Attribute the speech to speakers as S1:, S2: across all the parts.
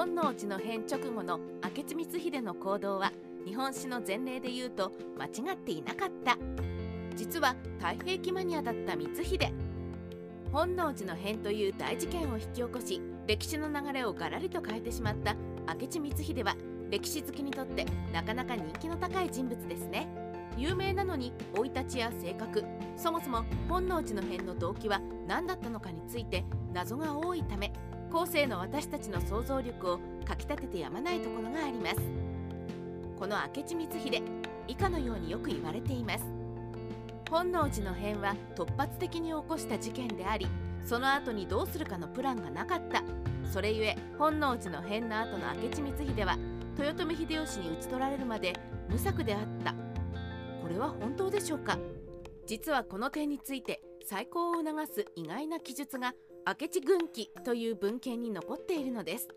S1: 本能寺の変直後の明智光秀の行動は日本史の前例で言うと間違っていなかった。実は太平記マニアだった光秀。本能寺の変という大事件を引き起こし歴史の流れをガラリと変えてしまった明智光秀は歴史好きにとってなかなか人気の高い人物ですね。有名なのに生い立ちや性格そもそも本能寺の変の動機は何だったのかについて謎が多いため後世の私たちの想像力をかきたててやまないところがあります。この明智光秀以下のようによく言われています。本能寺の変は突発的に起こした事件でありその後にどうするかのプランがなかった。それゆえ本能寺の変の後の明智光秀は豊臣秀吉に討ち取られるまで無策であった。これは本当でしょうか？実はこの点について再考を促す意外な記述が明智軍記という文献に残っているのです。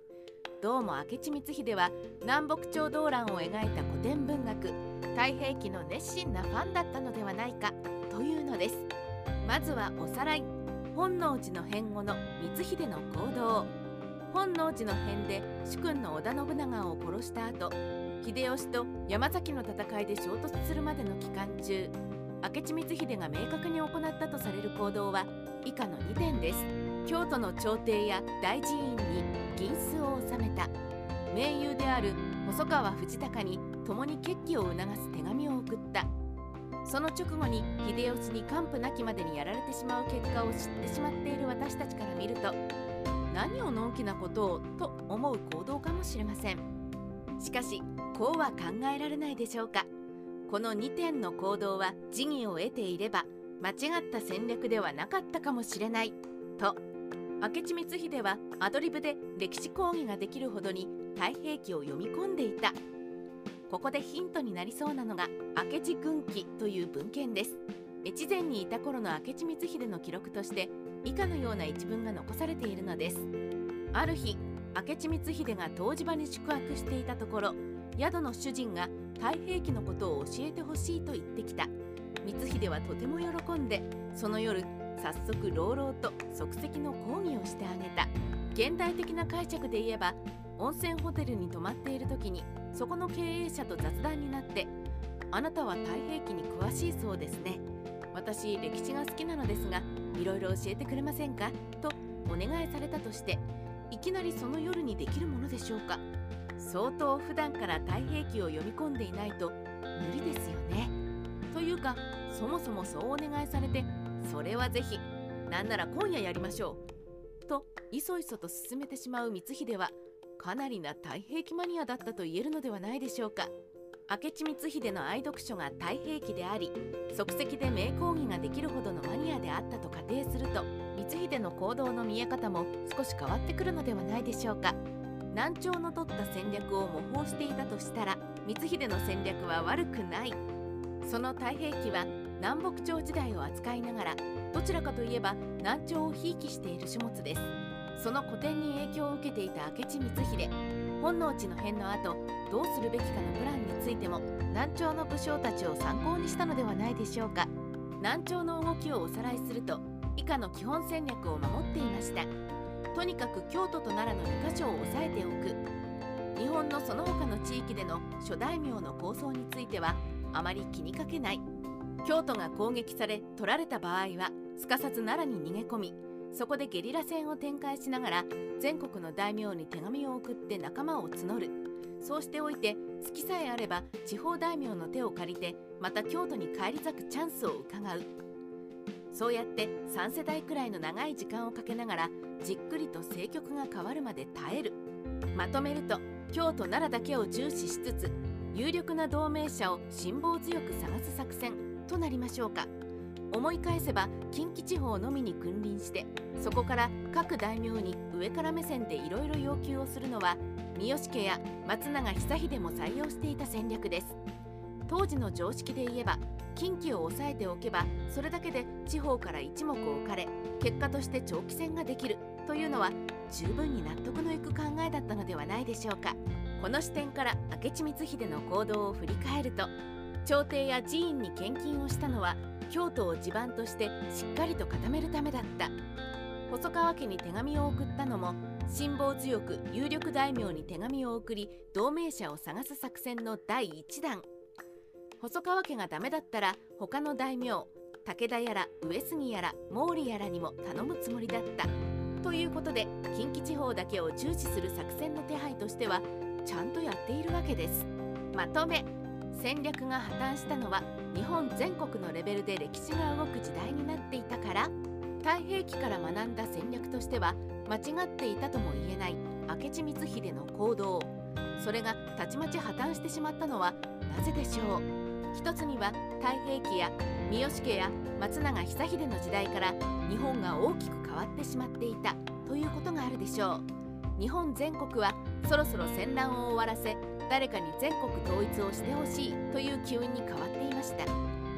S1: どうも明智光秀は南北朝動乱を描いた古典文学太平記の熱心なファンだったのではないかというのです。まずはおさらい本能寺の変後の光秀の行動。本能寺の変で主君の織田信長を殺した後秀吉と山崎の戦いで衝突するまでの期間中明智光秀が明確に行ったとされる行動は以下の2点です。京都の朝廷や大寺院に銀子を納めた。盟友である細川藤孝に共に決起を促す手紙を送った。その直後に秀吉に完膚なきまでにやられてしまう結果を知ってしまっている私たちから見ると何をのんきなことをと思う行動かもしれません。しかしこうは考えられないでしょうか。この2点の行動は時宜を得ていれば間違った戦略ではなかったかもしれない。と明智光秀はアドリブで歴史講義ができるほどに太平記を読み込んでいた。ここでヒントになりそうなのが明智軍記という文献です。越前にいた頃の明智光秀の記録として以下のような一文が残されているのです。ある日明智光秀が湯治場に宿泊していたところ宿の主人が太平記のことを教えてほしいと言ってきた。光秀はとても喜んでその夜早速朗々と即席の講義をしてあげた。現代的な解釈で言えば温泉ホテルに泊まっている時にそこの経営者と雑談になって「あなたは太平記に詳しいそうですね。私歴史が好きなのですがいろいろ教えてくれませんか?」とお願いされたとしていきなりその夜にできるものでしょうか相当普段から太平記を読み込んでいないと無理ですよねというかそもそもそうお願いされてそれはぜひなんなら今夜やりましょう。といそいそと進めてしまう光秀はかなりな太平記マニアだったと言えるのではないでしょうか。明智光秀の愛読書が太平記であり即席で名講義ができるほどのマニアであったと仮定すると光秀の行動の見え方も少し変わってくるのではないでしょうか。南朝の取った戦略を模倣していたとしたら光秀の戦略は悪くない。その太平記は南北朝時代を扱いながらどちらかといえば南朝をひいきしている書物です。その古典に影響を受けていた明智光秀。本能寺の変の後どうするべきかのプランについても南朝の武将たちを参考にしたのではないでしょうか。南朝の動きをおさらいすると以下の基本戦略を守っていました。とにかく京都と奈良の2カ所を押さえておく。日本のその他の地域での諸大名の構想についてはあまり気にかけない。京都が攻撃され取られた場合はすかさず奈良に逃げ込みそこでゲリラ戦を展開しながら全国の大名に手紙を送って仲間を募る。そうしておいて好きさえあれば地方大名の手を借りてまた京都に返り咲くチャンスを伺う。そうやって3世代くらいの長い時間をかけながらじっくりと政局が変わるまで耐える。まとめると京都奈良だけを重視しつつ有力な同盟者を辛抱強く探す作戦。となりましょうか。思い返せば近畿地方のみに君臨してそこから各大名に上から目線でいろいろ要求をするのは三好家や松永久秀も採用していた戦略です。当時の常識で言えば近畿を抑えておけばそれだけで地方から一目置かれ結果として長期戦ができるというのは十分に納得のいく考えだったのではないでしょうか。この視点から明智光秀の行動を振り返ると朝廷や寺院に献金をしたのは京都を地盤としてしっかりと固めるためだった。細川家に手紙を送ったのも辛抱強く有力大名に手紙を送り同盟者を探す作戦の第1弾。細川家がダメだったら他の大名武田やら上杉やら毛利やらにも頼むつもりだった。ということで近畿地方だけを重視する作戦の手配としてはちゃんとやっているわけです。まとめ。戦略が破綻したのは日本全国のレベルで歴史が動く時代になっていたから。太平記から学んだ戦略としては間違っていたとも言えない明智光秀の行動。それがたちまち破綻してしまったのはなぜでしょう。一つには太平記や三好家や松永久秀の時代から日本が大きく変わってしまっていたということがあるでしょう。日本全国はそろそろ戦乱を終わらせ誰かに全国統一をしてほしいという機運に変わっていました。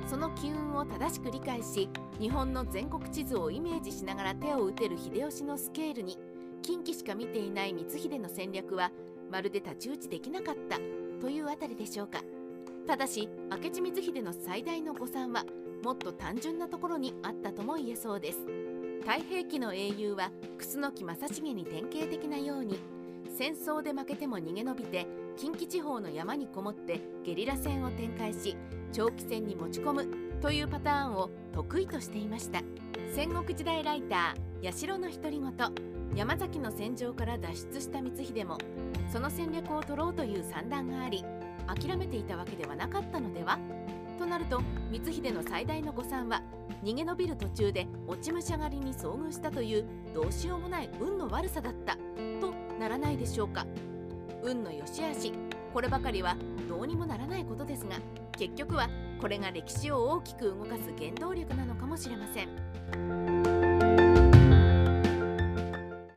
S1: その機運を正しく理解し日本の全国地図をイメージしながら手を打てる秀吉のスケールに近畿しか見ていない光秀の戦略はまるで太刀打ちできなかったというあたりでしょうか。ただし明智光秀の最大の誤算はもっと単純なところにあったとも言えそうです。太平記の英雄は楠木正成に典型的なように戦争で負けても逃げ延びて近畿地方の山にこもってゲリラ戦を展開し長期戦に持ち込むというパターンを得意としていました。戦国時代ライター八代の独り言。山崎の戦場から脱出した光秀もその戦略を取ろうという算段があり諦めていたわけではなかったのでは？となると光秀の最大の誤算は逃げ延びる途中で落ち武者狩りに遭遇したというどうしようもない運の悪さだった。ならないでしょうか運の良し悪しこればかりはどうにもならないことですが結局はこれが歴史を大きく動かす原動力なのかもしれません。